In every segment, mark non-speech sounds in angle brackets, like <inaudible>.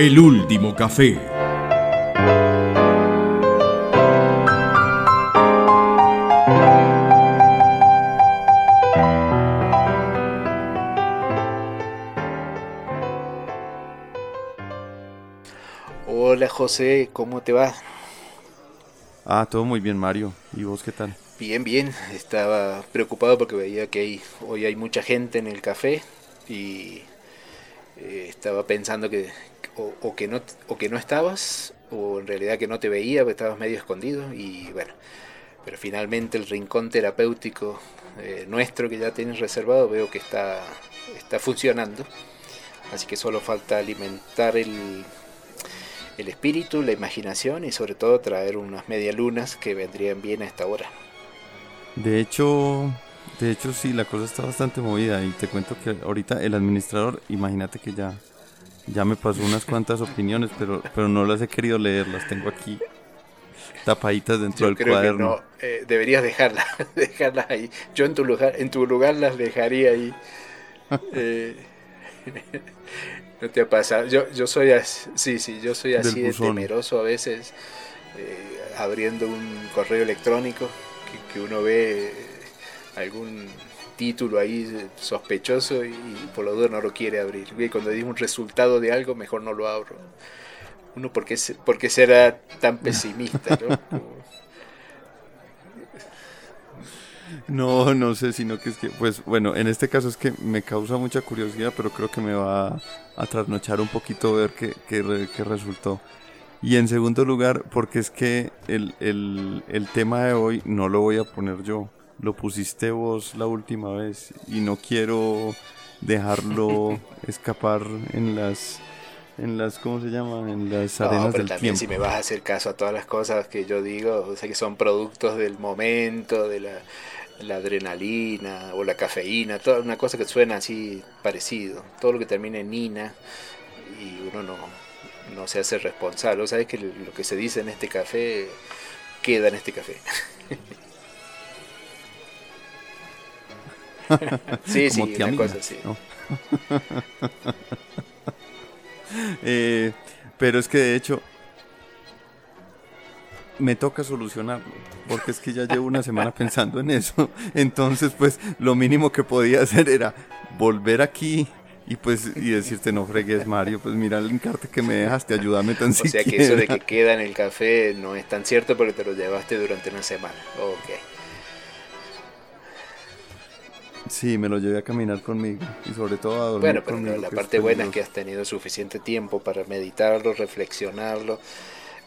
El último café. Hola José, ¿cómo te va? Ah, todo muy bien Mario. ¿Y vos qué tal? Bien, bien. Estaba preocupado porque veía que hay, hoy hay mucha gente en el café y eh, estaba pensando que o, que no, o que no estabas o en realidad que no te veía estabas medio escondido y bueno, pero finalmente el rincón terapéutico eh, nuestro que ya tienes reservado veo que está, está funcionando. Así que solo falta alimentar el, el espíritu, la imaginación y sobre todo traer unas medialunas que vendrían bien a esta hora. De hecho, de hecho sí, la cosa está bastante movida y te cuento que ahorita el administrador, imagínate que ya, ya me pasó unas cuantas opiniones, pero, pero no las he querido leer, las tengo aquí tapaditas dentro del cuaderno. no, eh, deberías dejarlas, <laughs> dejarlas ahí. Yo en tu lugar, en tu lugar las dejaría ahí. <laughs> Eh, <laughs> no te ha pasado. Yo, yo soy así, sí, sí, yo soy así de temeroso a veces, eh, abriendo un correo electrónico que, uno ve algún título ahí sospechoso y, por lo duda no lo quiere abrir. Y cuando digo un resultado de algo, mejor no lo abro. Uno, ¿por qué, será tan <laughs> pesimista? ¿no? <laughs> No, no sé, sino que es que, pues bueno, en este caso es que me causa mucha curiosidad, pero creo que me va a, trasnochar un poquito ver qué, qué, resultó. Y en segundo lugar, porque es que el, el, el, tema de hoy no lo voy a poner yo, lo pusiste vos la última vez y no quiero dejarlo <laughs> escapar en las en las ¿cómo se llama? en las arenas no, pero también si me vas a hacer caso a todas las cosas que yo digo o sea que son productos del momento de la la adrenalina o la cafeína, toda una cosa que suena así parecido, todo lo que termina en nina y uno no, no se hace responsable. O sabes que lo que se dice en este café queda en este café. <laughs> sí, sí, una cosa así. Eh, pero es que de hecho me toca solucionarlo, porque es que ya llevo una semana pensando en eso. Entonces, pues lo mínimo que podía hacer era volver aquí y pues y decirte no fregues Mario, pues mira el encarte que me dejaste, ayúdame tan siquiera. O sea que eso de que queda en el café no es tan cierto porque te lo llevaste durante una semana. Ok. Sí, me lo llevé a caminar conmigo y sobre todo a dormir Bueno, pero la parte buena es que has tenido suficiente tiempo para meditarlo, reflexionarlo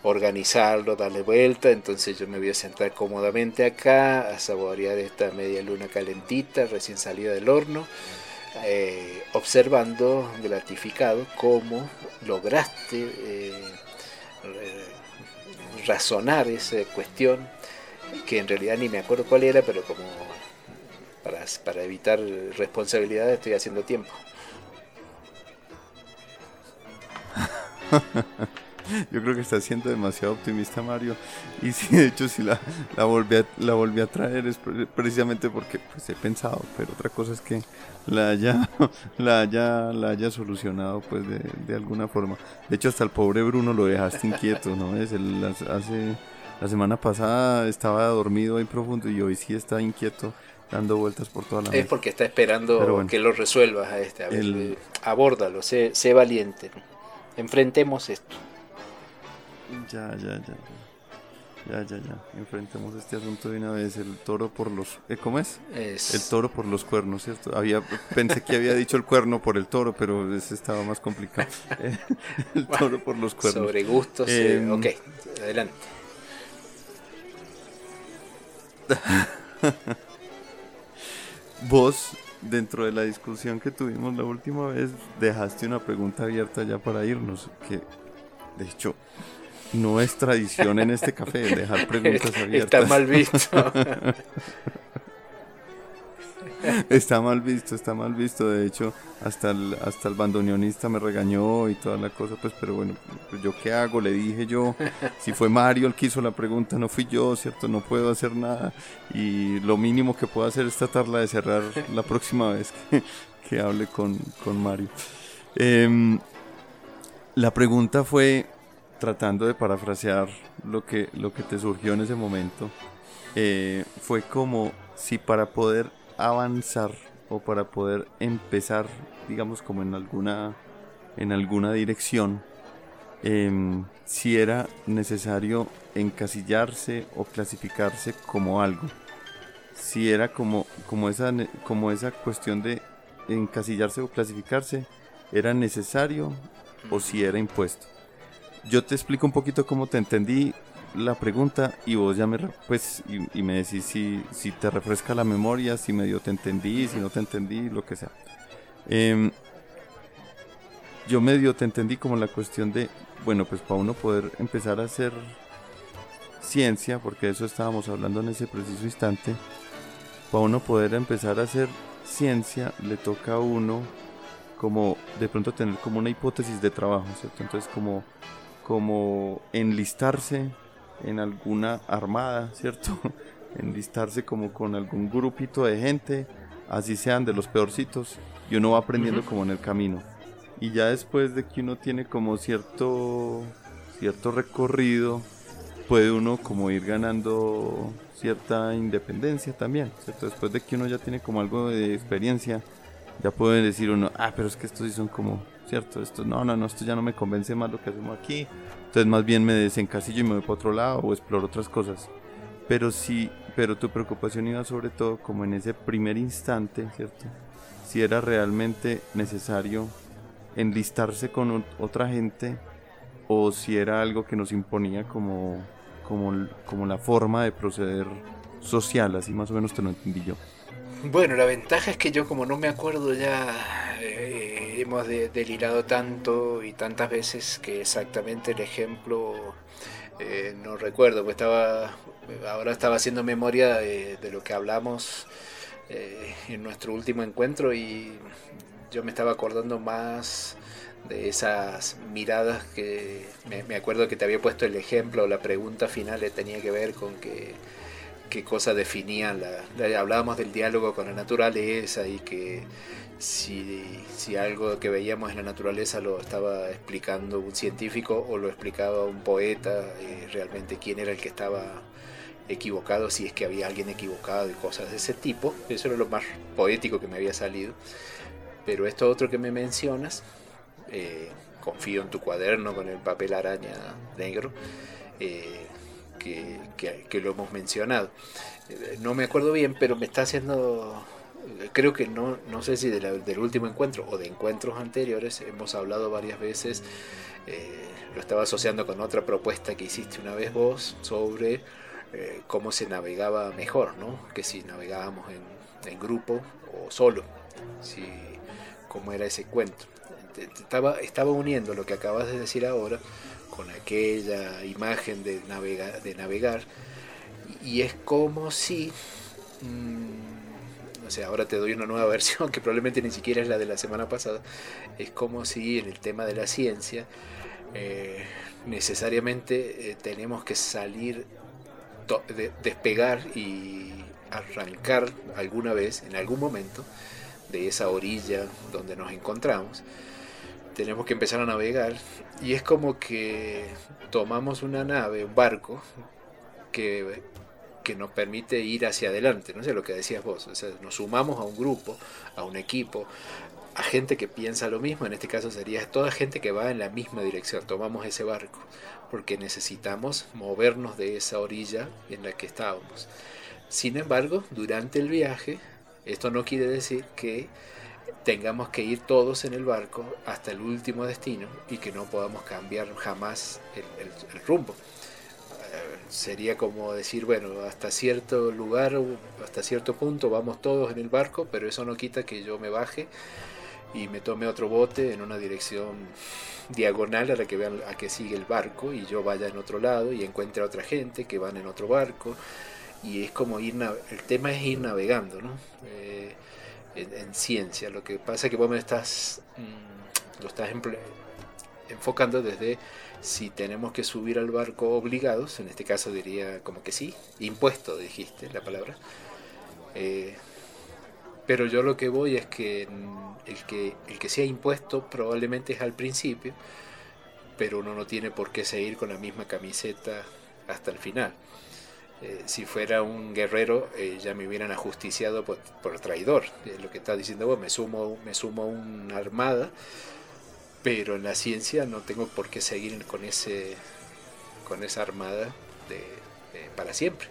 organizarlo, darle vuelta, entonces yo me voy a sentar cómodamente acá a saborear esta media luna calentita, recién salida del horno, eh, observando gratificado cómo lograste eh, razonar esa cuestión, que en realidad ni me acuerdo cuál era, pero como para, para evitar responsabilidades estoy haciendo tiempo. <laughs> Yo creo que está siendo demasiado optimista Mario. Y sí, de hecho, si la, la, volví, a, la volví a traer es precisamente porque pues, he pensado, pero otra cosa es que la haya, <laughs> la haya, la haya solucionado pues de, de alguna forma. De hecho, hasta el pobre Bruno lo dejaste inquieto, ¿no? Es el, hace, la semana pasada estaba dormido ahí profundo y hoy sí está inquieto dando vueltas por toda la Es porque está esperando que lo resuelvas a este. A ver, eh, abórdalo, sé, sé valiente. Enfrentemos esto. Ya, ya, ya. Ya, ya, ya. Enfrentemos este asunto de una vez. El toro por los. ¿eh, ¿Cómo es? El toro por los cuernos, ¿cierto? Había, pensé que había dicho el cuerno por el toro, pero ese estaba más complicado. <laughs> el toro por los cuernos. Sobre gustos. Eh, em, ok, adelante. <laughs> Vos, dentro de la discusión que tuvimos la última vez, dejaste una pregunta abierta ya para irnos. Que, de hecho, no es tradición en este café dejar preguntas <laughs> abiertas. Está mal visto. <laughs> <laughs> está mal visto, está mal visto. De hecho, hasta el, hasta el bandoneonista me regañó y toda la cosa. Pues, pero bueno, ¿yo qué hago? Le dije yo. Si fue Mario el que hizo la pregunta, no fui yo, ¿cierto? No puedo hacer nada. Y lo mínimo que puedo hacer es tratarla de cerrar la próxima vez que, hable con, con Mario. Eh, La pregunta fue, tratando de parafrasear lo que, lo que te surgió en ese momento, eh, fue como si para poder avanzar o para poder empezar, digamos, como en alguna, en alguna dirección, em, si era necesario encasillarse o clasificarse como algo. Si era como, como, esa, como esa cuestión de encasillarse o clasificarse, era necesario o si era impuesto. Yo te explico un poquito cómo te entendí la pregunta y vos ya me, pues, y, me decís si, si, te refresca la memoria, si medio te entendí, si no te entendí, lo que sea. Em, yo medio te entendí como la cuestión de, bueno, pues para uno poder empezar a hacer ciencia, porque eso estábamos hablando en ese preciso instante, para uno poder empezar a hacer ciencia le toca a uno como de pronto tener como una hipótesis de trabajo, ¿cierto? Entonces como, como enlistarse en alguna armada, ¿cierto? <laughs> enlistarse como con algún grupito de gente, así sean de los peorcitos, y uno va aprendiendo como en el camino. Y ya después de que uno tiene como cierto, cierto recorrido, puede uno como ir ganando cierta independencia también, ¿cierto? Después de que uno ya tiene como algo de experiencia, ya puede decir uno, ah, pero es que estos sí son como, ¿cierto? Esto, no, no, no, esto ya no me convence más lo que hacemos aquí, entonces más bien me desencasillo y me voy para otro lado o exploro otras cosas. Pero sí, pero tu preocupación iba sobre todo como en ese primer instante, ¿cierto? Si era realmente necesario enlistarse con otra gente o si era algo que nos imponía como, como, como la forma de proceder social, así más o menos te lo entendí yo. Bueno, la ventaja es que yo como no me acuerdo ya, eh, hemos delirado tanto y tantas veces que exactamente el ejemplo eh, no recuerdo, pues estaba, ahora estaba haciendo memoria de, lo que hablamos eh, en nuestro último encuentro y yo me estaba acordando más de esas miradas que me, acuerdo que te había puesto el ejemplo, la pregunta final tenía que ver con que qué cosa definían la, hablábamos del diálogo con la naturaleza y que si, si, algo que veíamos en la naturaleza lo estaba explicando un científico o lo explicaba un poeta, y realmente quién era el que estaba equivocado, si es que había alguien equivocado y cosas de ese tipo, eso era lo más poético que me había salido. Pero esto otro que me mencionas, eh, confío en tu cuaderno con el papel araña negro, eh, que, lo hemos mencionado. Eh, no me acuerdo bien, pero me está haciendo, creo que no, no sé si del último encuentro o de encuentros anteriores, hemos hablado varias veces, lo estaba asociando con otra propuesta que hiciste una vez vos sobre cómo se navegaba mejor, ¿no? que si navegábamos en, en grupo o solo, si, cómo era ese cuento estaba, estaba uniendo lo que acabas de decir ahora con aquella imagen de, navegar de navegar y es como si no mm, sé ahora te doy una nueva <laughs> versión que probablemente ni siquiera es la de la semana pasada. Es como si en el tema de la ciencia eh, necesariamente eh, tenemos que salir despegar y arrancar alguna vez en algún momento de esa orilla donde nos encontramos. Tenemos que empezar a navegar y es como que tomamos una nave, un barco, que, que nos permite ir hacia adelante, no sé lo que decías vos, o sea, nos sumamos a un grupo, a un equipo, a gente que piensa lo mismo, en este caso sería toda gente que va en la misma dirección, tomamos ese barco, porque necesitamos movernos de esa orilla en la que estábamos. Sin embargo, durante el viaje, esto no quiere decir que tengamos que ir todos en el barco hasta el último destino y que no podamos cambiar jamás el, rumbo. Sería como decir, bueno, hasta cierto lugar, hasta cierto punto vamos todos en el barco, pero eso no quita que yo me baje y me tome otro bote en una dirección diagonal a la que vean a que sigue el barco y yo vaya en otro lado y encuentre a otra gente que van en otro barco y es como ir el tema es ir navegando ¿no? Eh, en, ciencia. Lo que pasa es que vos me estás, mm, lo estás enfocando desde si tenemos que subir al barco obligados, en este caso diría como que sí, impuesto, dijiste la palabra. Eh, pero yo lo que voy es que el, que el que sea impuesto probablemente es al principio pero uno no tiene por qué seguir con la misma camiseta hasta el final. Eh, si fuera un guerrero eh, ya me hubieran ajusticiado por, traidor. lo que está diciendo vos, me sumo, me sumo a una armada, pero en la ciencia no tengo por qué seguir con, ese, con esa armada para siempre,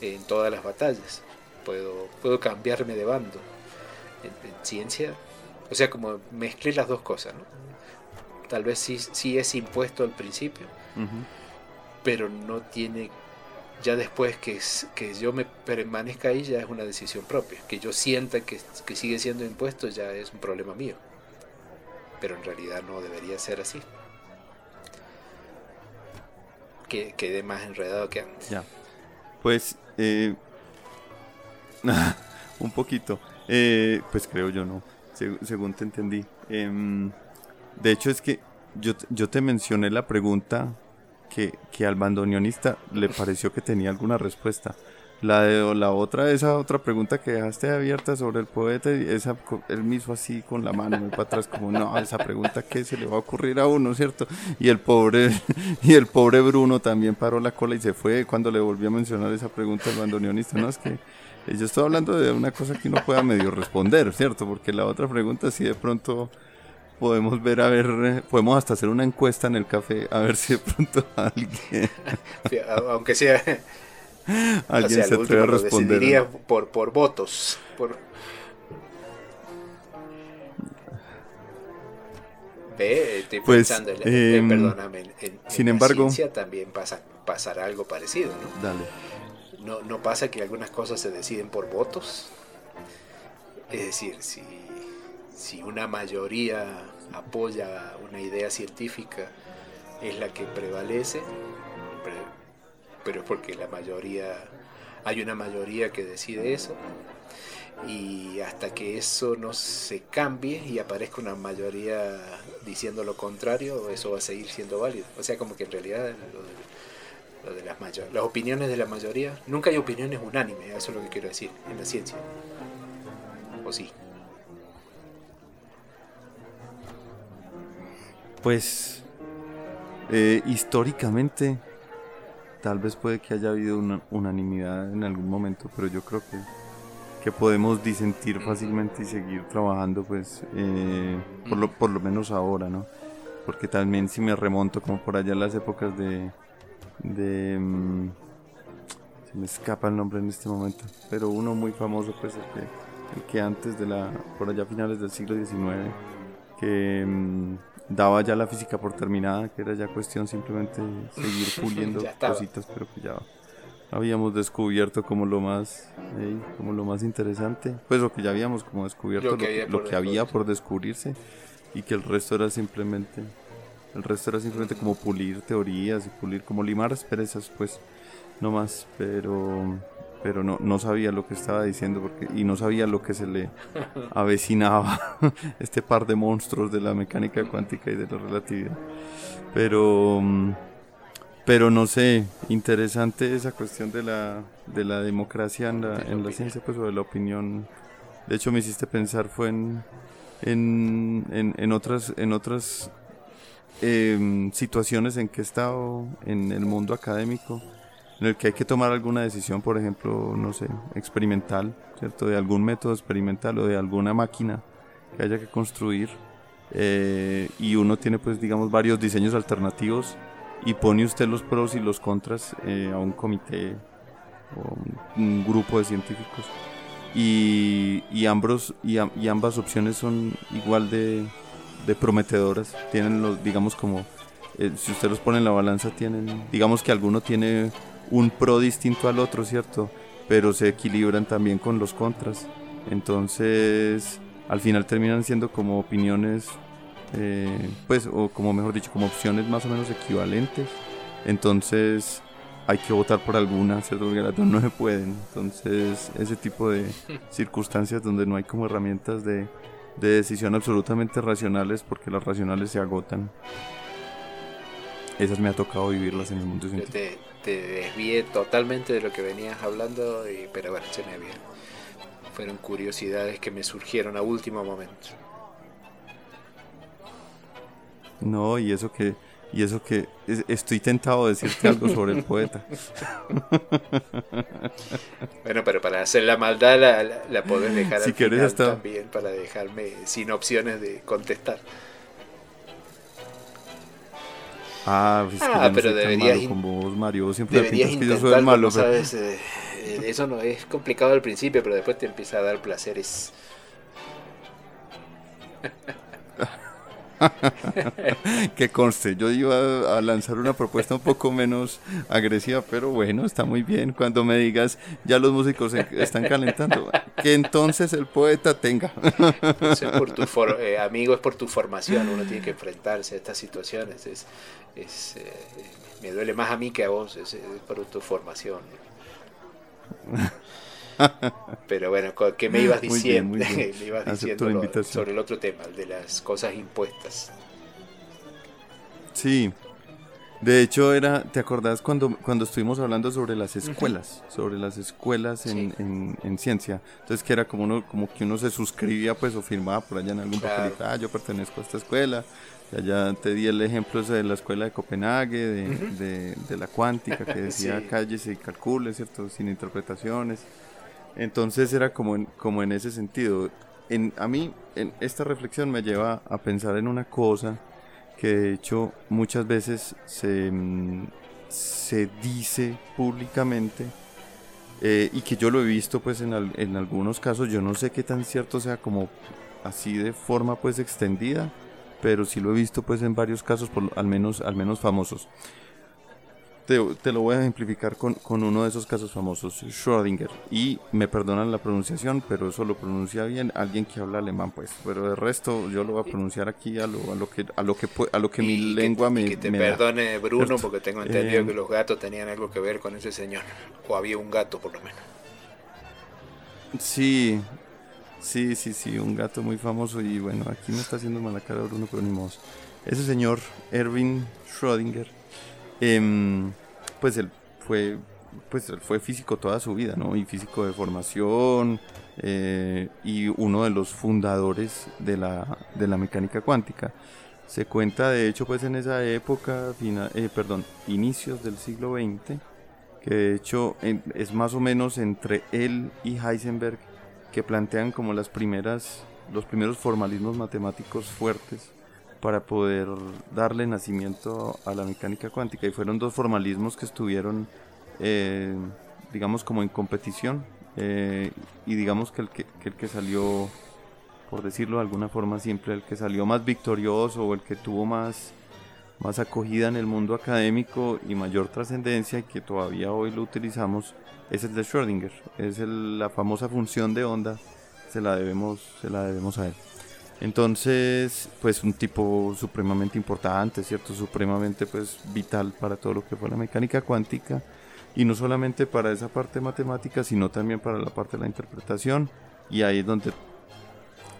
en todas las batallas. Puedo, puedo cambiarme de bando. En, ciencia, o sea, como mezclé las dos cosas, Tal vez sí, sí es impuesto al principio, pero no tiene ya después que, que yo me permanezca ahí ya es una decisión propia. Que yo sienta que, sigue siendo impuesto ya es un problema mío. Pero en realidad no debería ser así. Que quede más enredado que antes. Ya. Pues, eh, <laughs> un poquito. Eh, pues creo yo no, según te entendí. Em, de hecho es que yo, yo te mencioné la pregunta que, que al bandoneonista le pareció que tenía alguna respuesta. La de la otra, esa otra pregunta que dejaste abierta sobre el poeta, esa él hizo así con la mano para atrás, como no, esa pregunta que se le va a ocurrir a uno, ¿cierto? Y el pobre, <laughs> y el pobre Bruno también paró la cola y se fue cuando le volvió a mencionar esa pregunta al bandoneonista. No, es que yo estoy hablando de una cosa que uno pueda medio responder, ¿cierto? Porque la otra pregunta sí de pronto podemos ver a ver, eh, podemos hasta hacer una encuesta en el café a ver si de pronto <laughs> alguien, aunque sea, <laughs> alguien se atreve a responder. por, por votos, por... Ve, estoy pues, pensando, en, em, perdóname, en, sin embargo, la ciencia también pasa, pasará algo parecido, ¿no? Dale. ¿No, ¿No pasa que algunas cosas se deciden por votos? Es decir, si si una mayoría apoya una idea científica, es la que prevalece, pero es porque la mayoría, hay una mayoría que decide eso, y hasta que eso no se cambie y aparezca una mayoría diciendo lo contrario, eso va a seguir siendo válido. O sea, como que en realidad lo de, las, las opiniones de la mayoría, nunca hay opiniones unánimes, eso es lo que quiero decir, en la ciencia. ¿O sí? Pues eh, históricamente tal vez puede que haya habido una unanimidad en algún momento, pero yo creo que, que podemos disentir fácilmente y seguir trabajando pues eh, por, lo, por lo menos ahora, ¿no? Porque también si me remonto como por allá en las épocas de... de mm, se me escapa el nombre en este momento, pero uno muy famoso pues el que, el que antes de la... por allá finales del siglo XIX, que... Mm, daba ya la física por terminada, que era ya cuestión simplemente seguir <laughs> puliendo cositas, pero que ya habíamos descubierto como lo más como lo más interesante, pues lo que ya habíamos como descubierto, lo que, había, por descubrirse y que el resto era simplemente el resto era simplemente como pulir teorías y pulir como limar asperezas, pues no más, pero pero no, no sabía lo que estaba diciendo porque, y no sabía lo que se le <laughs> avecinaba <laughs> este par de monstruos de la mecánica cuántica y de la relatividad. Pero, pero no sé, interesante esa cuestión de la, de la democracia en la, en la ciencia, pues, o de la opinión. De hecho, me hiciste pensar, fue en, en, en, otras, en otras em, situaciones en que he estado en el mundo académico en el que hay que tomar alguna decisión, por ejemplo, no sé, experimental, ¿cierto? De algún método experimental o de alguna máquina que haya que construir. Eh, y uno tiene, pues, digamos, varios diseños alternativos y pone usted los pros y los contras eh, a un comité o un, grupo de científicos. Y, y, ambos, y, y, ambas opciones son igual de, de prometedoras. Tienen los, digamos, como, eh, si usted los pone en la balanza, tienen, digamos que alguno tiene un pro distinto al otro, ¿cierto? Pero se equilibran también con los contras. Entonces, al final terminan siendo como opiniones, eh, pues, o como mejor dicho, como opciones más o menos equivalentes. Entonces, hay que votar por alguna, ¿cierto? Porque las dos no se pueden. Entonces, ese tipo de <laughs> circunstancias donde no hay como herramientas de, de decisión absolutamente racionales, porque las racionales se agotan. Esas me ha tocado vivirlas en el mundo científico te desvié totalmente de lo que venías hablando, y, pero bueno, se me bien. Fueron curiosidades que me surgieron a último momento. No, y eso que Y eso que estoy tentado de decirte algo sobre el poeta. <laughs> bueno, pero para hacer la maldad la, la, podés dejar si al final también para dejarme sin opciones de contestar. Ah, pues ah pero deberías con vos, Mario. Siempre deberías que yo soy malo. Sabes, eh, eso no es complicado al principio, pero después te empieza a dar placeres. <laughs> <laughs> que conste, yo iba a lanzar una propuesta un poco menos agresiva, pero bueno, está muy bien. Cuando me digas, ya los músicos están calentando, que entonces el poeta tenga. <laughs> por tu eh, amigo, es por tu formación, uno tiene que enfrentarse a estas situaciones. Es, eh, me duele más a mí que a vos, es, por tu formación. <laughs> Pero bueno, ¿qué me ibas diciendo? <laughs> me ibas diciendo sobre el otro tema, el de las cosas impuestas. Sí. De hecho, era, ¿te acordás cuando, cuando estuvimos hablando sobre las escuelas? Sobre las escuelas en, en, ciencia. Entonces, que era como uno, como que uno se suscribía pues o firmaba por allá en algún claro. ah, yo pertenezco a esta escuela. Ya, ya te di el ejemplo de la escuela de Copenhague, de, de, la cuántica, que <laughs> decía calles y calcule, ¿cierto? Sin interpretaciones. Entonces era como en, como en ese sentido. En, a mí, en esta reflexión me lleva a pensar en una cosa que de hecho muchas veces se, mm, se dice públicamente eh, y que yo lo he visto pues en, en algunos casos, yo no sé qué tan cierto sea como así de forma pues extendida, pero sí lo he visto pues en varios casos, al, menos, al menos famosos. Te, lo voy a ejemplificar con, con, uno de esos casos famosos, Schrödinger. Y me perdonan la pronunciación, pero eso lo pronuncia bien alguien que habla alemán, pues. Pero el resto yo lo voy a pronunciar aquí a lo, a lo que a lo que a lo que mi lengua me. que te perdone Bruno, porque tengo entendido que eh, los gatos tenían algo que ver con ese señor, o había un gato por lo menos. Sí, sí, sí, sí, un gato muy famoso y bueno, aquí me está haciendo mala cara Bruno, pero ni modo. Ese señor, Erwin Schrödinger Em, pues él fue, pues fue físico toda su vida, ¿no? Y físico de formación eh, y uno de los fundadores de la, de la mecánica cuántica. Se cuenta, de hecho, pues en esa época, eh, perdón, inicios del siglo XX, que de hecho es más o menos entre él y Heisenberg que plantean como las primeras, los primeros formalismos matemáticos fuertes para poder darle nacimiento a la mecánica cuántica. Y fueron dos formalismos que estuvieron, eh, digamos, como en competición. Eh, y digamos que el que, el que salió, por decirlo de alguna forma simple, el que salió más victorioso o el que tuvo más, más acogida en el mundo académico y mayor trascendencia y que todavía hoy lo utilizamos es el de Schrödinger. Es la famosa función de onda, se la debemos, se la debemos a él. Entonces, pues un tipo supremamente importante, ¿cierto? Supremamente pues vital para todo lo que fue la mecánica cuántica y no solamente para esa parte matemática, sino también para la parte de la interpretación y ahí es donde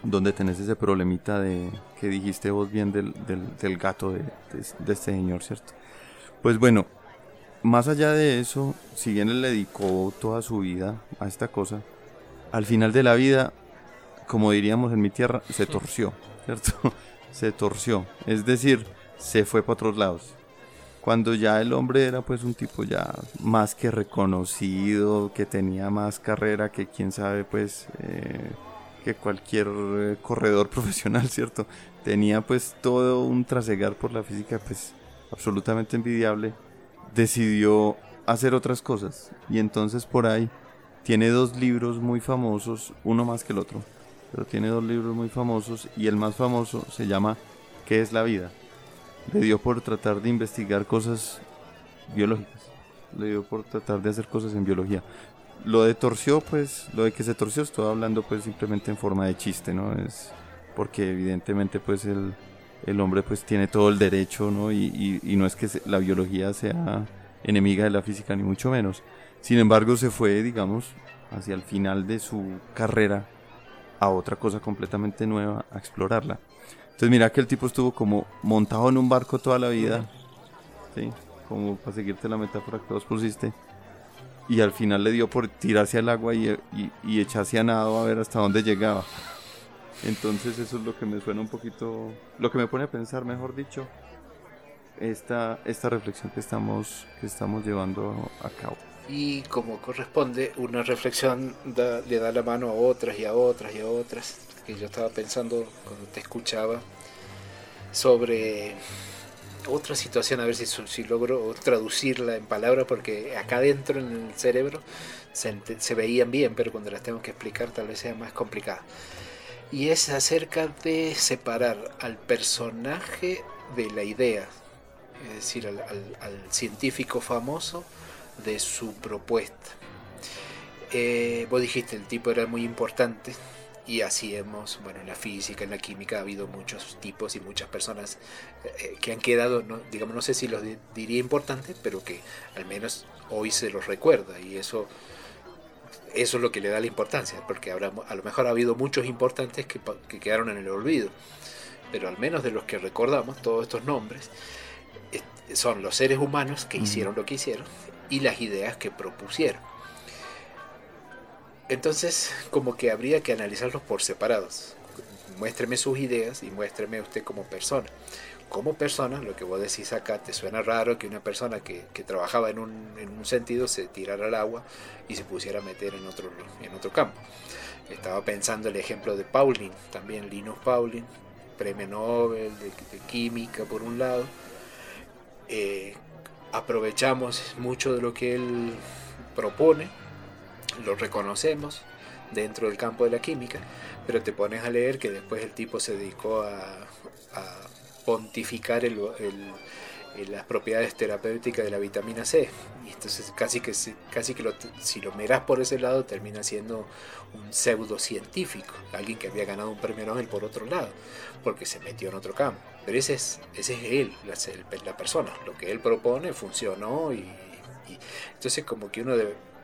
donde tenés ese problemita de que dijiste vos bien del, del, gato de, de, este señor, ¿cierto? Pues bueno, más allá de eso, si bien él dedicó toda su vida a esta cosa, al final de la vida como diríamos en mi tierra, se torció, ¿cierto? <laughs> se torció, es decir, se fue para otros lados. Cuando ya el hombre era pues un tipo ya más que reconocido, que tenía más carrera que quién sabe pues eh, que cualquier eh, corredor <laughs> profesional, ¿cierto? Tenía pues todo un trasegar por la física pues absolutamente envidiable, decidió hacer otras cosas y entonces por ahí tiene dos libros muy famosos, uno más que el otro pero tiene dos libros muy famosos y el más famoso se llama ¿Qué es la vida? Le dio por tratar de investigar cosas biológicas, le dio por tratar de hacer cosas en biología. Lo de torció, pues, lo de que se torció, estoy hablando pues simplemente en forma de chiste, ¿no? Es porque evidentemente pues el, el hombre pues tiene todo el derecho, ¿no? Y, y, no es que la biología sea enemiga de la física, ni mucho menos. Sin embargo, se fue, digamos, hacia el final de su carrera a otra cosa completamente nueva, a explorarla. Entonces mira que el tipo estuvo como montado en un barco toda la vida, ¿sí? como para seguirte la metáfora que vos pusiste, y al final le dio por tirarse al agua y, y, echarse a nado a ver hasta dónde llegaba. Entonces eso es lo que me suena un poquito, lo que me pone a pensar, mejor dicho, esta, esta reflexión que estamos, que estamos llevando a cabo. Y como corresponde, una reflexión le da la mano a otras y a otras y a otras, que yo estaba pensando cuando te escuchaba, sobre otra situación, a ver si, si logro traducirla en palabras, porque acá adentro en el cerebro se, se veían bien, pero cuando las tengo que explicar tal vez sea más complicado. Y es acerca de separar al personaje de la idea, es decir, al, científico famoso de su propuesta. Eh, vos dijiste, el tipo era muy importante y así hemos, bueno, en la física, en la química ha habido muchos tipos y muchas personas eh, eh, que han quedado, no, digamos, no sé si los diría importantes, pero que al menos hoy se los recuerda y eso eso es lo que le da la importancia, porque habrá, a lo mejor ha habido muchos importantes que, que quedaron en el olvido, pero al menos de los que recordamos, todos estos nombres, son los seres humanos que hicieron lo que hicieron y las ideas que propusieron. Entonces, como que habría que analizarlos por separados. Muéstreme sus ideas y muéstreme usted como persona. Como persona, lo que vos decís acá, te suena raro que una persona que, trabajaba en un, en un, sentido se tirara al agua y se pusiera a meter en otro, en otro campo. Estaba pensando el ejemplo de Pauling, también Linus Pauling, premio Nobel de, química por un lado. Eh, aprovechamos mucho de lo que él propone, lo reconocemos dentro del campo de la química, pero te pones a leer que después el tipo se dedicó a, pontificar el, las propiedades terapéuticas de la vitamina C. Y entonces casi que, casi que si lo miras por ese lado termina siendo un pseudocientífico, alguien que había ganado un premio Nobel por otro lado, porque se metió en otro campo. Pero ese es, él, la, persona. Lo que él propone funcionó y, entonces como que uno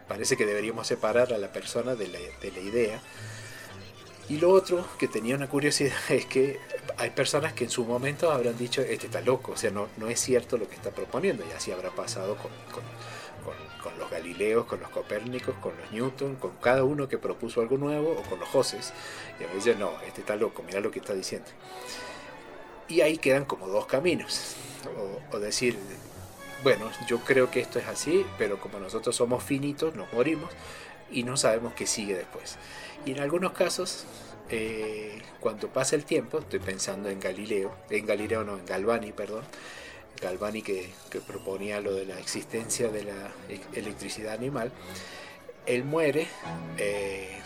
parece que deberíamos separar a la persona de la, de la idea y lo otro que tenía una curiosidad <laughs> es que hay personas que en su momento habrán dicho, este está loco, o sea, no, no es cierto lo que está proponiendo, y así habrá pasado con, los Galileos, con los Copérnicos, con los Newton, con cada uno que propuso algo nuevo, o con los Joses, y a veces no, este está loco, mira lo que está diciendo. Y ahí quedan como dos caminos, o, decir, bueno, yo creo que esto es así, pero como nosotros somos finitos, nos morimos, y no sabemos qué sigue después. Y en algunos casos, eh, cuando pasa el tiempo, estoy pensando en Galileo, en Galileo no, en Galvani, perdón, Galvani que, proponía lo de la existencia de la e-, electricidad animal, él muere eh,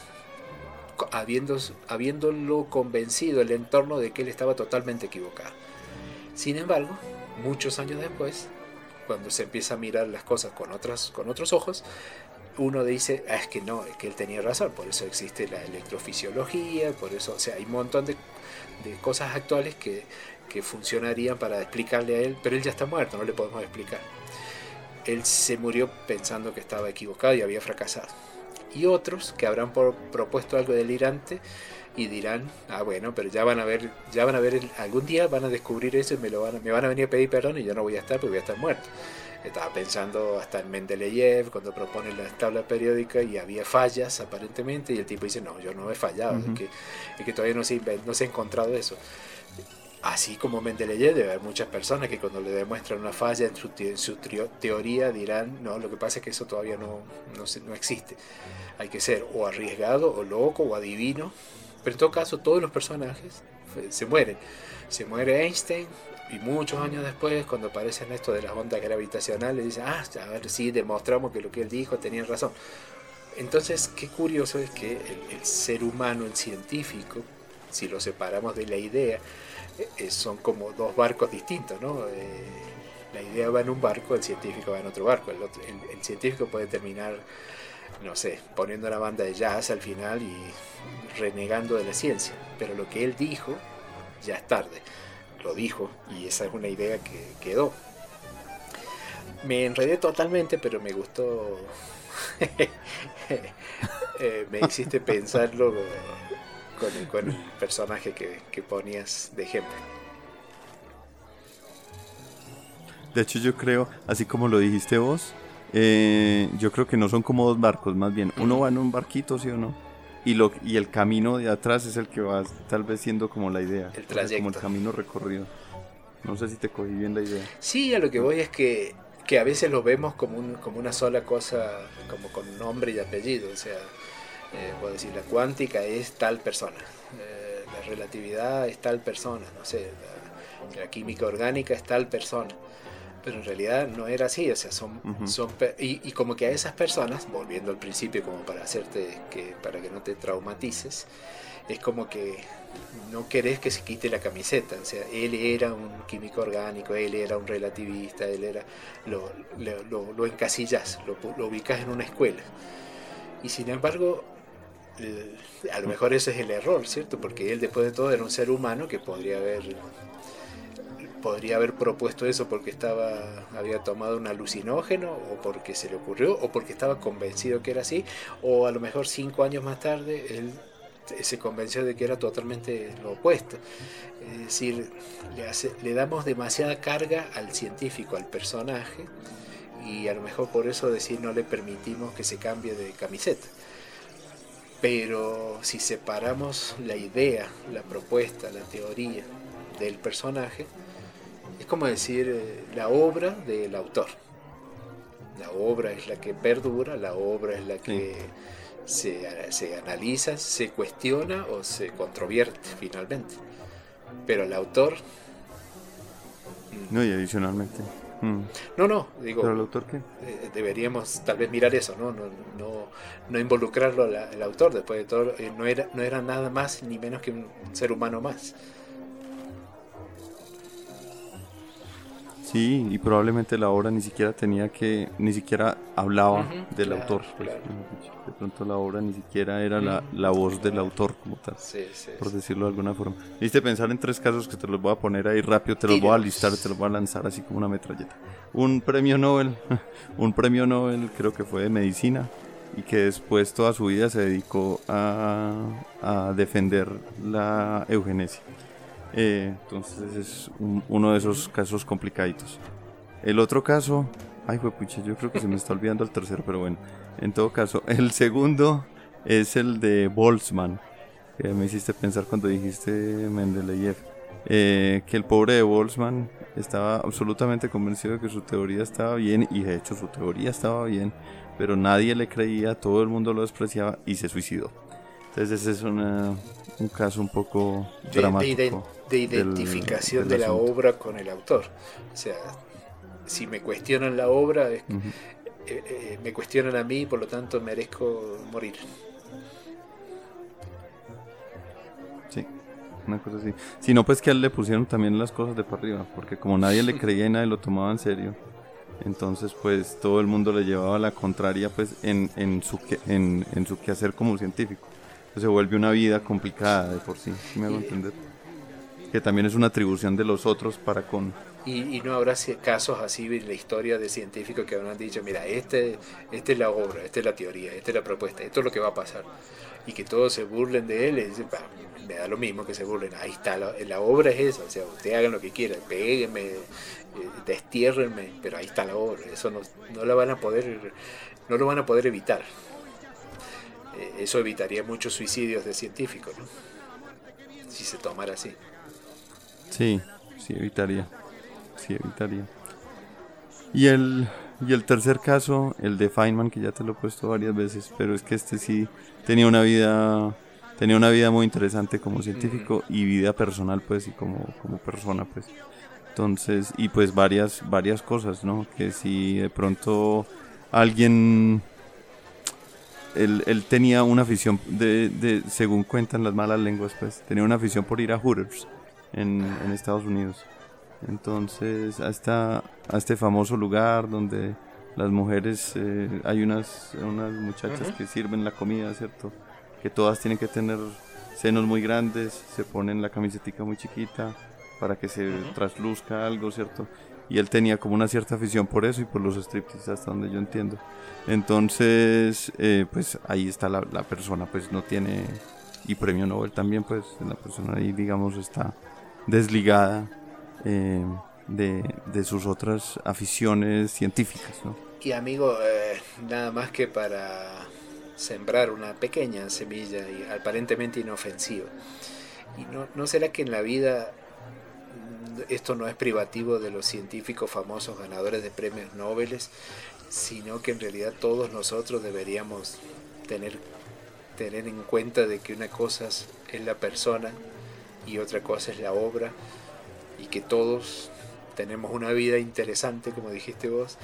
habiéndolo convencido el entorno de que él estaba totalmente equivocado. Sin embargo, muchos años después, cuando se empieza a mirar las cosas con, otros ojos, uno dice, ah, es que no, es que él tenía razón, por eso existe la electrofisiología, por eso, o sea, hay un montón de, cosas actuales que, funcionarían para explicarle a él, pero él ya está muerto, no le podemos explicar. Él se murió pensando que estaba equivocado y había fracasado. Y otros que habrán propuesto algo delirante y dirán, ah bueno, pero ya van a ver, ya van a ver, algún día van a descubrir eso y me, lo van me van a venir a pedir perdón y yo no voy a estar porque voy a estar muerto. Estaba pensando hasta en Mendeleev cuando propone la tabla periódica y había fallas aparentemente y el tipo dice, no, yo no he fallado, es, que, que, todavía no se, no se ha encontrado eso. Así como Mendeleev, debe haber muchas personas que cuando le demuestran una falla en su, su teoría dirán, no, lo que pasa es que eso todavía no, no, no existe. Hay que ser o arriesgado, o loco, o adivino. Pero en todo caso, todos los personajes se mueren. Se muere Einstein, y muchos años después, cuando aparecen esto de las ondas gravitacionales, dicen, ah, a ver si demostramos que lo que él dijo tenía razón. Entonces, qué curioso es que el, ser humano, el científico, si lo separamos de la idea, eh, eh, son como dos barcos distintos, ¿no? Eh, la idea va en un barco, el científico va en otro barco. El, el, científico puede terminar, no sé, poniendo una banda de jazz al final y renegando de la ciencia, pero lo que él dijo ya es tarde lo dijo y esa es una idea que quedó. Me enredé totalmente, pero me gustó. <laughs> Eh, me hiciste pensarlo con, el personaje que, ponías de ejemplo. De hecho, yo creo, así como lo dijiste vos, eh, yo creo que no son como dos barcos, más bien. Uno va en un barquito, ¿sí o no? y, lo, y el camino de atrás es el que va tal vez siendo como la idea, el trayecto. como el camino recorrido. No sé si te cogí bien la idea. Sí, a lo que voy es que, que a veces lo vemos como, un, como una sola cosa, como con nombre y apellido. O sea, eh, puedo decir, la cuántica es tal persona, eh, la relatividad es tal persona, no sé, la, la química orgánica es tal persona pero en realidad no era así, o sea, son, son y, y, como que a esas personas, volviendo al principio como para hacerte que para que no te traumatices, es como que no querés que se quite la camiseta, o sea, él era un químico orgánico, él era un relativista, él era lo, lo, lo encasillas, lo, lo ubicas en una escuela. Y sin embargo, a lo mejor ese es el error, ¿cierto? Porque él después de todo era un ser humano que podría haber podría haber propuesto eso porque estaba había tomado un alucinógeno o porque se le ocurrió o porque estaba convencido que era así o a lo mejor cinco años más tarde él se convenció de que era totalmente lo opuesto es decir le, hace, le damos demasiada carga al científico al personaje y a lo mejor por eso decir no le permitimos que se cambie de camiseta pero si separamos la idea la propuesta la teoría del personaje es como decir eh, la obra del autor. La obra es la que perdura, la obra es la que se, se, analiza, se cuestiona o se controvierte finalmente. Pero el autor... No, y adicionalmente. Mm. No, no, digo. ¿Pero el autor qué? Eh, deberíamos tal vez mirar eso, ¿no? No, no, no involucrarlo el autor, después de todo, eh, no, era, no era nada más ni menos que un ser humano más. Sí, y probablemente la obra ni siquiera tenía que, ni siquiera hablaba del autor. Pues, de pronto la obra ni siquiera era la, la, voz del autor como tal, sí, sí, por decirlo de alguna forma. Viste pensar en tres casos que te los voy a poner ahí rápido, te los voy a listar, te los voy a lanzar así como una metralleta. Un premio Nobel, <laughs> un premio Nobel creo que fue de medicina y que después toda su vida se dedicó a, a defender la eugenesia. Eh, entonces es uno de esos casos complicaditos. El otro caso, ay, pucha, yo creo que se me está olvidando el tercero, pero bueno, en todo caso, <laughs> el segundo es el de Boltzmann, que me hiciste pensar cuando dijiste Mendeleev. Eh, que el pobre de Boltzmann estaba absolutamente convencido de que su teoría estaba bien y de hecho su teoría estaba bien, pero nadie le creía, todo el mundo lo despreciaba y se suicidó. Entonces ese es una, un caso un poco dramático de identificación de la obra con el autor. O sea, si me cuestionan la obra, es, eh, eh, me cuestionan a mí, por lo tanto merezco morir. Sí, una cosa así. Si no, pues que a él le pusieron también las cosas de para arriba, porque como nadie le <laughs> creía y nadie lo tomaba en serio, entonces pues todo el mundo le llevaba la contraria pues en, en, su, en, en su quehacer como científico. Entonces se vuelve una vida complicada de por sí, me hago entender que también es una atribución de los otros para con... Y, no habrá casos así en la historia de científicos que habrán dicho, mira, este, este es la obra, esta es la teoría, esta es la propuesta, esto es lo que va a pasar. Y que todos se burlen de él, me da lo mismo que se burlen, ahí está, la, la obra es esa, o sea, ustedes hagan lo que quieran, péguenme, eh, destiérrenme, pero ahí está la obra, eso no, no la van a poder, no lo van a poder evitar. Eh, eso evitaría muchos suicidios de científicos, ¿no? Si se tomara así. Sí, sí evitaría. Sí evitaría. Y el, y el tercer caso, el de Feynman, que ya te lo he puesto varias veces, pero es que este sí tenía una vida tenía una vida muy interesante como científico y vida personal pues y como, como persona pues entonces y pues varias varias cosas no que si de pronto alguien él, él tenía una afición de, de, según cuentan las malas lenguas pues tenía una afición por ir a Hooters en, en Estados Unidos. Entonces, hasta a este famoso lugar donde las mujeres, eh, hay unas, unas muchachas que sirven la comida, ¿cierto? Que todas tienen que tener senos muy grandes, se ponen la camiseta muy chiquita para que se trasluzca algo, ¿cierto? Y él tenía como una cierta afición por eso y por los striptease, hasta donde yo entiendo. Entonces, eh, pues ahí está la, la persona, pues no tiene, y premio Nobel también, pues la persona ahí, digamos, está desligada eh, de, sus otras aficiones científicas. Y amigo, eh, nada más que para sembrar una pequeña semilla y aparentemente inofensiva. ¿Y no, no será que en la vida esto no es privativo de los científicos famosos ganadores de premios Nobel, sino que en realidad todos nosotros deberíamos tener, tener en cuenta de que una cosa es la persona y otra cosa es la obra y que todos tenemos una vida interesante, como dijiste vos,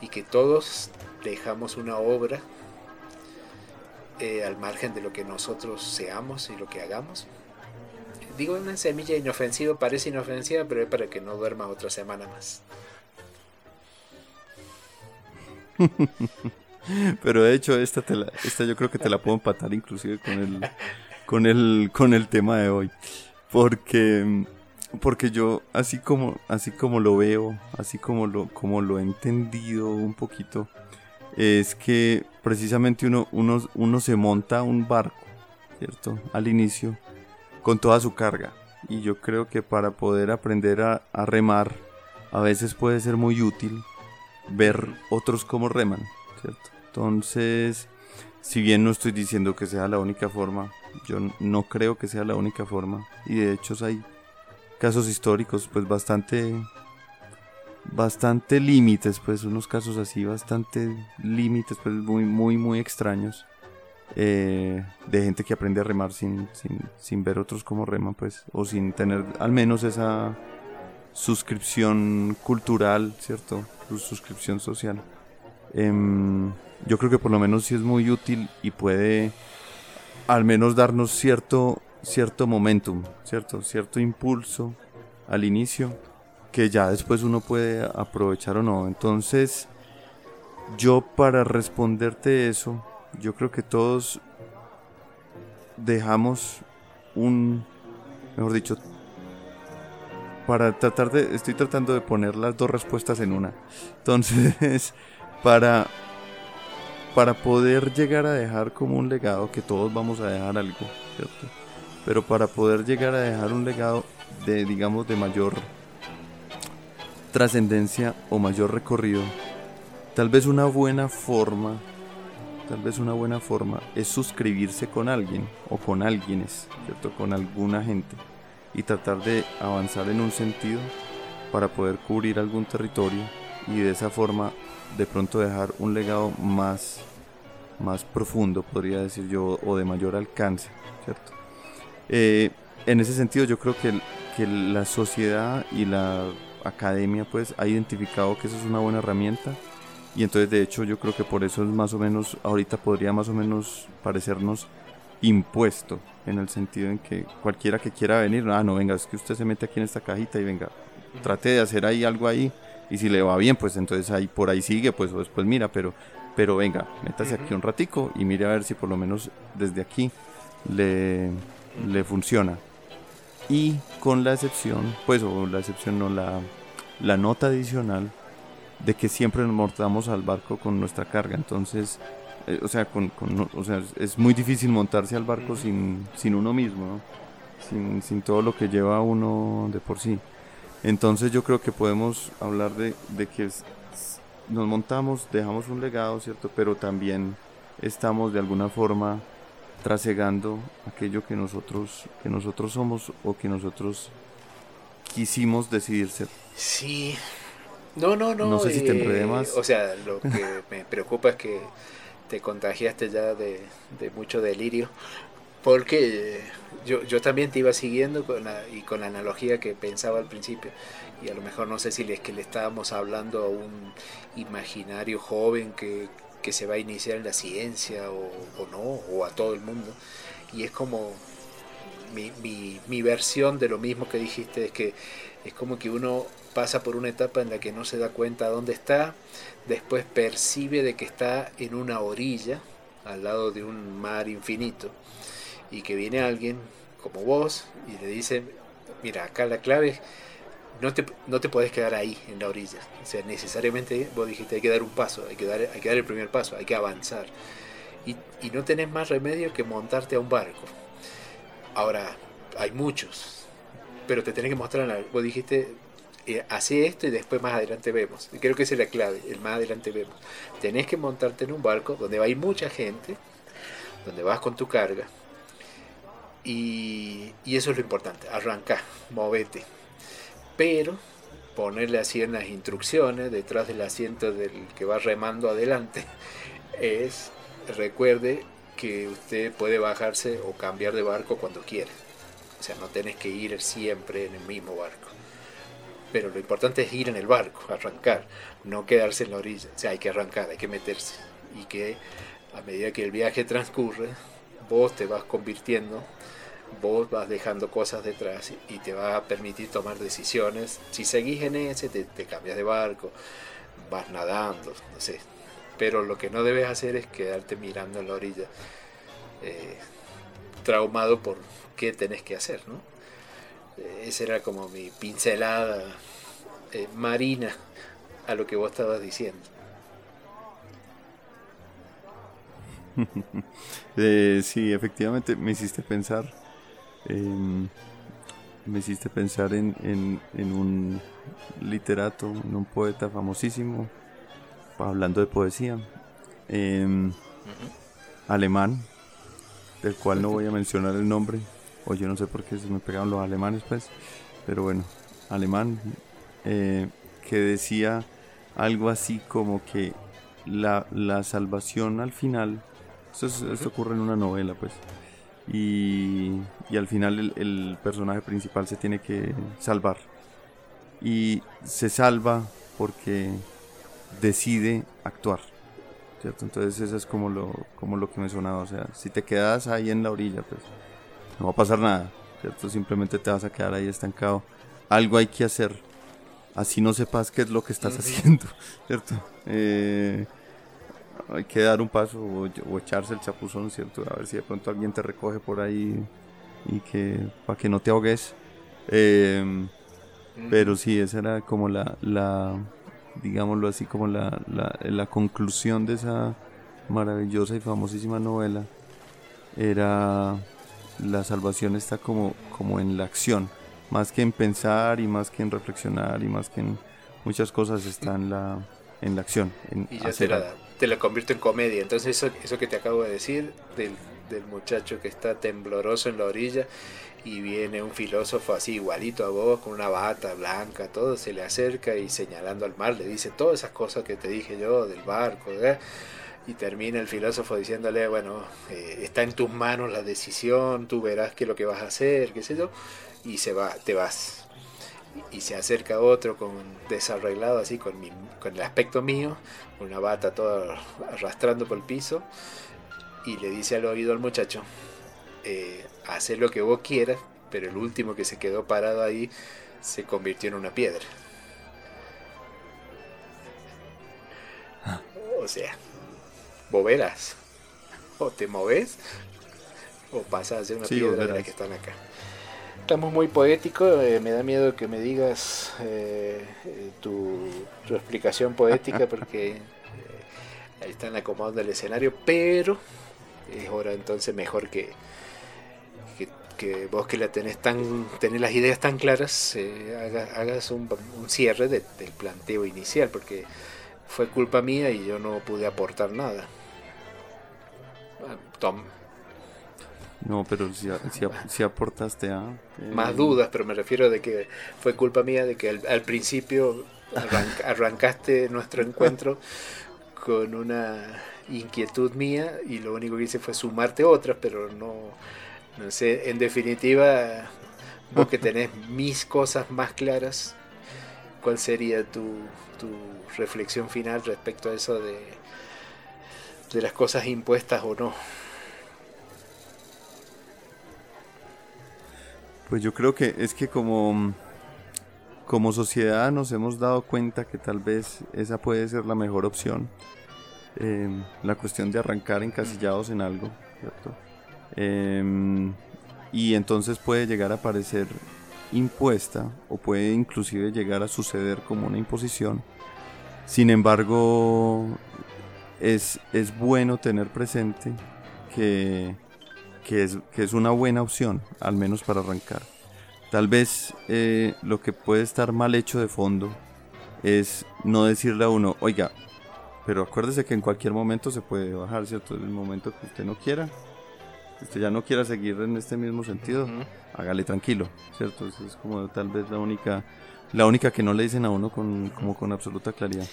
y que todos dejamos una obra eh, al margen de lo que nosotros seamos y lo que hagamos. Digo, una semilla inofensiva, parece inofensiva, pero es para que no duerma otra semana más. <laughs> pero de hecho, esta, esta yo creo que te la puedo empatar inclusive con el, con el, con el tema de hoy. Porque, porque yo, así como, así como lo veo, así como lo, como lo he entendido un poquito, es que precisamente uno, uno, uno se monta un barco, ¿cierto? Al inicio, con toda su carga. Y yo creo que para poder aprender a, remar, a veces puede ser muy útil ver otros cómo reman, ¿cierto? Entonces, si bien no estoy diciendo que sea la única forma, yo no creo que sea la única forma. Y de hecho hay casos históricos pues bastante bastante límites, pues unos casos así bastante límites, pues muy, muy, muy extraños. Eh, de gente que aprende a remar sin, sin, sin, ver otros como reman, pues, o sin tener al menos esa suscripción cultural, ¿cierto? Suscripción social. Em, yo creo que por lo menos sí es muy útil y puede al menos darnos cierto, cierto momentum, ¿cierto? Cierto impulso al inicio que ya después uno puede aprovechar o no. Entonces, yo para responderte eso, yo creo que todos dejamos un, mejor dicho, para tratar de, estoy tratando de poner las dos respuestas en una. Entonces, <laughs> para, para poder llegar a dejar como un legado, que todos vamos a dejar algo, ¿cierto? Pero para poder llegar a dejar un legado de, digamos, de mayor trascendencia o mayor recorrido, tal vez una buena forma, tal vez una buena forma es suscribirse con alguien o con alguienes, ¿cierto? Con alguna gente y tratar de avanzar en un sentido para poder cubrir algún territorio y de esa forma de pronto dejar un legado más más profundo, podría decir yo, o de mayor alcance, ¿cierto? Eh, en ese sentido yo creo que, que la sociedad y la academia pues ha identificado que eso es una buena herramienta. Y entonces de hecho yo creo que por eso es más o menos, ahorita podría más o menos parecernos impuesto en el sentido en que cualquiera que quiera venir, ah no venga, es que usted se mete aquí en esta cajita y venga, trate de hacer ahí algo ahí y si le va bien pues entonces ahí por ahí sigue pues o después mira, pero, pero venga, métase aquí un ratico y mire a ver si por lo menos desde aquí le, le funciona y con la excepción, pues o la excepción no la la nota adicional de que siempre nos montamos al barco con nuestra carga. Entonces, eh, o, sea, con, o sea, es muy difícil montarse al barco sin, sin uno mismo, sin, sin, todo lo que lleva uno de por sí. Entonces yo creo que podemos hablar de, de que nos montamos, dejamos un legado, ¿cierto? Pero también estamos de alguna forma trasegando aquello que nosotros, que nosotros somos o que nosotros quisimos decidir ser. Sí. No, no, no. No sé si te enredé más. O sea, lo que <laughs> me preocupa es que te contagiaste ya de, mucho delirio. Porque yo, yo también te iba siguiendo con y con la analogía que pensaba al principio. Y a lo mejor no sé si es que le estábamos hablando a un imaginario joven que, se va a iniciar en la ciencia o, no, o a todo el mundo. Y es como mi, mi, mi versión de lo mismo que dijiste, es que es como que uno pasa por una etapa en la que no se da cuenta dónde está, después percibe de que está en una orilla, al lado de un mar infinito, y que viene alguien como vos y le dice, mira, acá la clave no te, no te podés quedar ahí en la orilla. O sea, necesariamente vos dijiste hay que dar un paso, hay que dar, hay que dar el primer paso, hay que avanzar. Y, y no tenés más remedio que montarte a un barco. Ahora, hay muchos, pero te tenés que mostrar, vos dijiste, eh, hace esto y después más adelante vemos. Creo que esa es la clave, el más adelante vemos. Tenés que montarte en un barco donde va mucha gente, donde vas con tu carga. Y, eso es lo importante, arranca, movete. Pero ponerle así en las instrucciones detrás del asiento del que va remando adelante <laughs> es recuerde que usted puede bajarse o cambiar de barco cuando quiera. O sea, no tenés que ir siempre en el mismo barco. Pero lo importante es ir en el barco, arrancar, no quedarse en la orilla. O sea, hay que arrancar, hay que meterse. Y que a medida que el viaje transcurre, vos te vas convirtiendo, vos vas dejando cosas detrás y te va a permitir tomar decisiones. Si seguís en ese, te, cambias de barco, vas nadando, no sé. Pero lo que no debes hacer es quedarte mirando en la orilla, eh, traumado por qué tenés que hacer, ¿no? Esa era como mi pincelada eh, marina a lo que vos estabas diciendo. <laughs> Eh, sí, efectivamente me hiciste pensar. Em, me hiciste pensar en, en, un literato, en un poeta famosísimo, hablando de poesía, em, alemán, del cual no voy a mencionar el nombre, o yo no sé por qué se me pegaron los alemanes, pues, pero bueno, alemán, eh, que decía algo así como que la, la salvación al final, esto, ocurre en una novela, pues, y, y al final el, el, personaje principal se tiene que salvar, y se salva porque decide actuar. ¿cierto? Entonces eso es como lo, como lo que me sonaba, o sea, si te quedas ahí en la orilla, pues no va a pasar nada, ¿cierto? Simplemente te vas a quedar ahí estancado. Algo hay que hacer, así no sepas qué es lo que estás haciendo, <laughs> ¿cierto? Eh, hay que dar un paso o, echarse el chapuzón, ¿cierto? A ver si de pronto alguien te recoge por ahí y que para que no te ahogues. Em, pero sí, esa era como la, la digámoslo así, como la, la, la conclusión de esa maravillosa y famosísima novela. Era la salvación está como, como en la acción, más que en pensar y más que en reflexionar y más que en muchas cosas está en la, en la acción. y ya te la, te la convierto en comedia. Entonces eso, eso que te acabo de decir del, del muchacho que está tembloroso en la orilla y viene un filósofo así igualito a vos, con una bata blanca, todo, se le acerca y señalando al mar le dice todas esas cosas que te dije yo del barco. ¿eh? y termina el filósofo diciéndole, bueno, eh, está en tus manos la decisión, tú verás qué es lo que vas a hacer, qué sé yo, y se va, te vas. Y, se acerca otro con desarreglado así, con, mi, con el aspecto mío, una bata toda arrastrando por el piso, y le dice al oído al muchacho, eh, haz lo que vos quieras, pero el último que se quedó parado ahí se convirtió en una piedra. Ah. O sea, vos O te moves o pasas a ser una piedra de las que están acá. Estamos muy poéticos, eh, me da miedo que me digas eh, eh, tu, explicación poética <laughs> porque ahí están acomodando el escenario, pero es hora entonces mejor que, que, vos que la tenés tan tenés las ideas tan claras hagas, un, cierre del planteo inicial porque fue culpa mía y yo no pude aportar nada. Tom. No, pero si, aportaste a... Eh, Más dudas, pero me refiero de que fue culpa mía de que al, principio <laughs> arrancaste nuestro encuentro con una inquietud mía y lo único que hice fue sumarte otras, pero no, no sé, en definitiva, vos que tenés <laughs> mis cosas más claras, ¿cuál sería tu, tu reflexión final respecto a eso de, de las cosas impuestas o no? Pues yo creo que es que como, como sociedad nos hemos dado cuenta que tal vez esa puede ser la mejor opción. Em, la cuestión de arrancar encasillados en algo, ¿cierto? Em, y entonces puede llegar a parecer impuesta o puede inclusive llegar a suceder como una imposición. Sin embargo, es, es bueno tener presente que que es, que es una buena opción, al menos para arrancar. Tal vez eh, lo que puede estar mal hecho de fondo es no decirle a uno, oiga, pero acuérdese que en cualquier momento se puede bajar, ¿cierto? En el momento que usted no quiera, usted ya no quiera seguir en este mismo sentido, hágale tranquilo, ¿cierto? Es como tal vez la única, la única que no le dicen a uno con, como con absoluta claridad.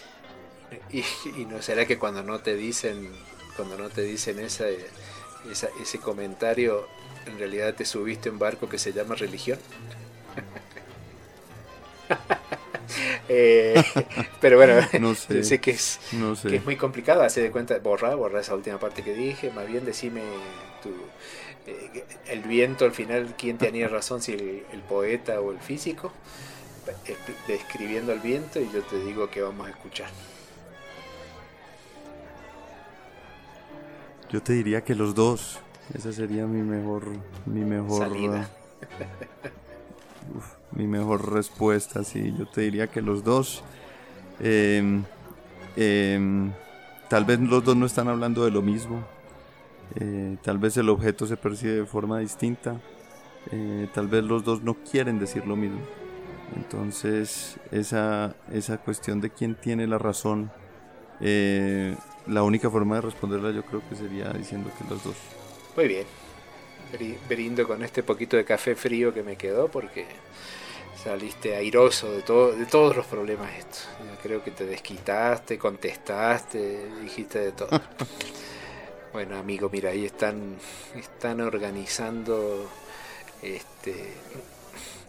Y, y, no será que cuando no te dicen, cuando no te dicen esa, esa, ese comentario, en realidad te subiste a un barco que se llama religión. <laughs> Eh, pero bueno, no <laughs> sé, que, es, que es muy complicado hacer de cuenta, borrar, borrar esa última parte que dije, más bien decime tu, eh, el viento al final, quién tenía razón, si el, poeta o el físico, describiendo el viento y yo te digo que vamos a escuchar. Yo te diría que los dos. Esa sería mi mejor, mi mejor, <laughs> mi mejor respuesta. Sí, yo te diría que los dos. Em, em, tal vez los dos no están hablando de lo mismo. Eh, tal vez el objeto se percibe de forma distinta. Eh, tal vez los dos no quieren decir lo mismo. Entonces, esa, esa cuestión de quién tiene la razón, eh, la única forma de responderla yo creo que sería diciendo que los dos. Muy bien. Brindo con este poquito de café frío que me quedó porque saliste airoso de, todo, de todos los problemas estos. creo que te desquitaste, contestaste, dijiste de todo. <laughs> bueno, amigo, mira, ahí están, están organizando este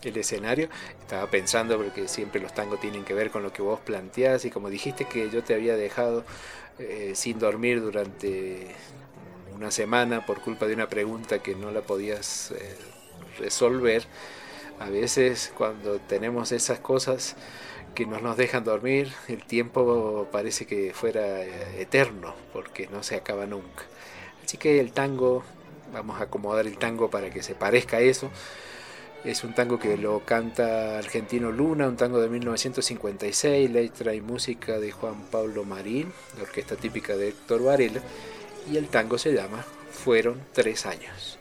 el escenario. Estaba pensando porque siempre los tangos tienen que ver con lo que vos planteás y como dijiste que yo te había dejado eh, sin dormir durante una semana por culpa de una pregunta que no la podías eh, resolver, a veces cuando tenemos esas cosas que no nos dejan dormir, el tiempo parece que fuera eh, eterno, porque no se acaba nunca. Así que el tango, vamos a acomodar el tango para que se parezca a eso. Es un tango que lo canta Argentino Luna, un tango de 1956, letra y música de Juan Pablo Marín, la orquesta típica de Héctor Varela y el tango se llama Fueron tres años.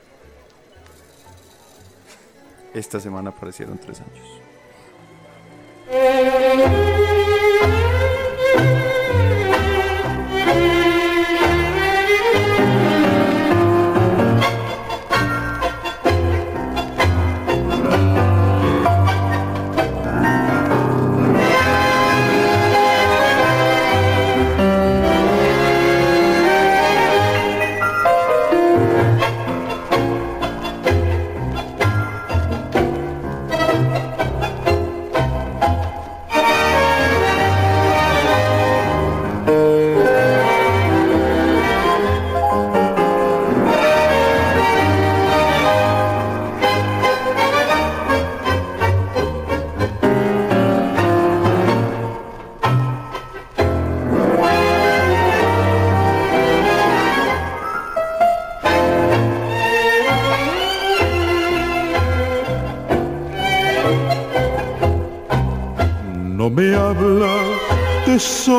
Esta semana aparecieron tres años.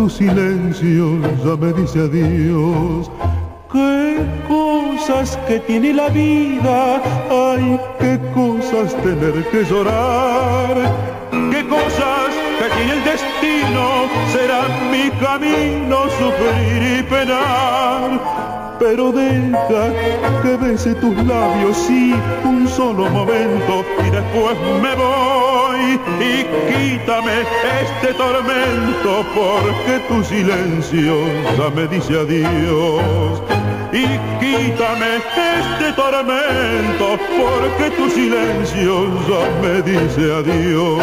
Tu silencio ya me dice adiós. Qué cosas que tiene la vida, ay, qué cosas tener que llorar, qué cosas que tiene el destino, será mi camino sufrir y penar. Pero deja que bese tus labios, sí, un solo momento y después me voy y quítame este tormento porque tu silencio me dice adiós. Y quítame este tormento porque tu silencio me dice adiós.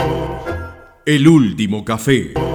El último café.